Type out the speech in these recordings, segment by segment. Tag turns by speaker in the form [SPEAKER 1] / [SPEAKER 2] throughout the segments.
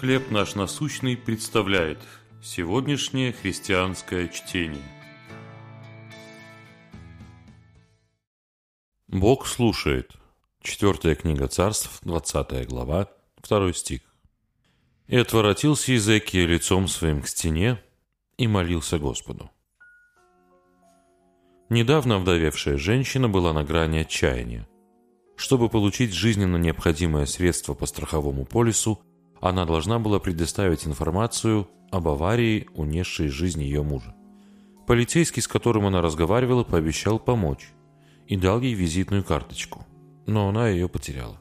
[SPEAKER 1] «Хлеб наш насущный» представляет сегодняшнее христианское чтение. Бог слушает. Четвертая книга царств, 20 глава, 2 стих. «И отворотился Иезекия лицом своим к стене и молился Господу». Недавно вдовевшая женщина была на грани отчаяния. Чтобы получить жизненно необходимое средство по страховому полису, она должна была предоставить информацию об аварии, унесшей жизнь ее мужа. Полицейский, с которым она разговаривала, пообещал помочь и дал ей визитную карточку, но она ее потеряла.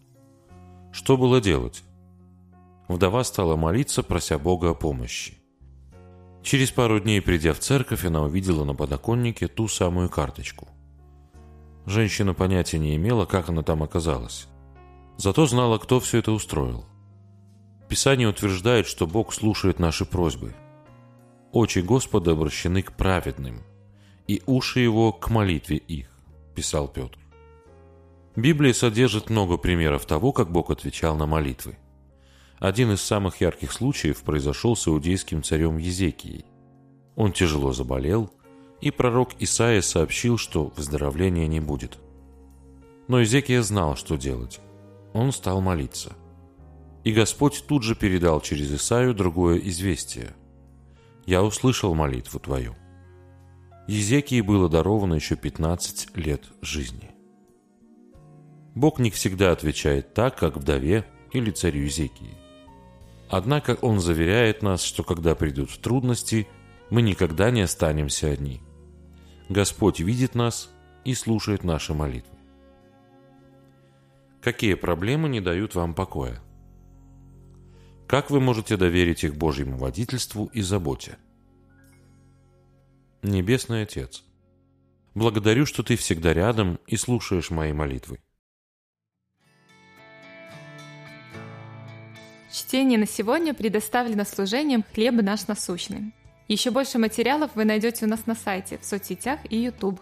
[SPEAKER 1] Что было делать? Вдова стала молиться, прося Бога о помощи. Через пару дней, придя в церковь, она увидела на подоконнике ту самую карточку. Женщина понятия не имела, как она там оказалась. Зато знала, кто все это устроил. Писание утверждает, что Бог слушает наши просьбы. Очи Господа обращены к праведным, и уши Его к молитве их, писал Петр. Библия содержит много примеров того, как Бог отвечал на молитвы. Один из самых ярких случаев произошел с иудейским царем Езекией. Он тяжело заболел, и пророк Исаия сообщил, что выздоровления не будет. Но Езекия знал, что делать. Он стал молиться – и Господь тут же передал через Исаю другое известие. «Я услышал молитву твою». Езекии было даровано еще 15 лет жизни. Бог не всегда отвечает так, как вдове или царю Езекии. Однако Он заверяет нас, что когда придут трудности, мы никогда не останемся одни. Господь видит нас и слушает наши молитвы. Какие проблемы не дают вам покоя? Как вы можете доверить их Божьему водительству и заботе? Небесный Отец, благодарю, что Ты всегда рядом и слушаешь мои молитвы.
[SPEAKER 2] Чтение на сегодня предоставлено служением «Хлеб наш насущный». Еще больше материалов вы найдете у нас на сайте, в соцсетях и YouTube.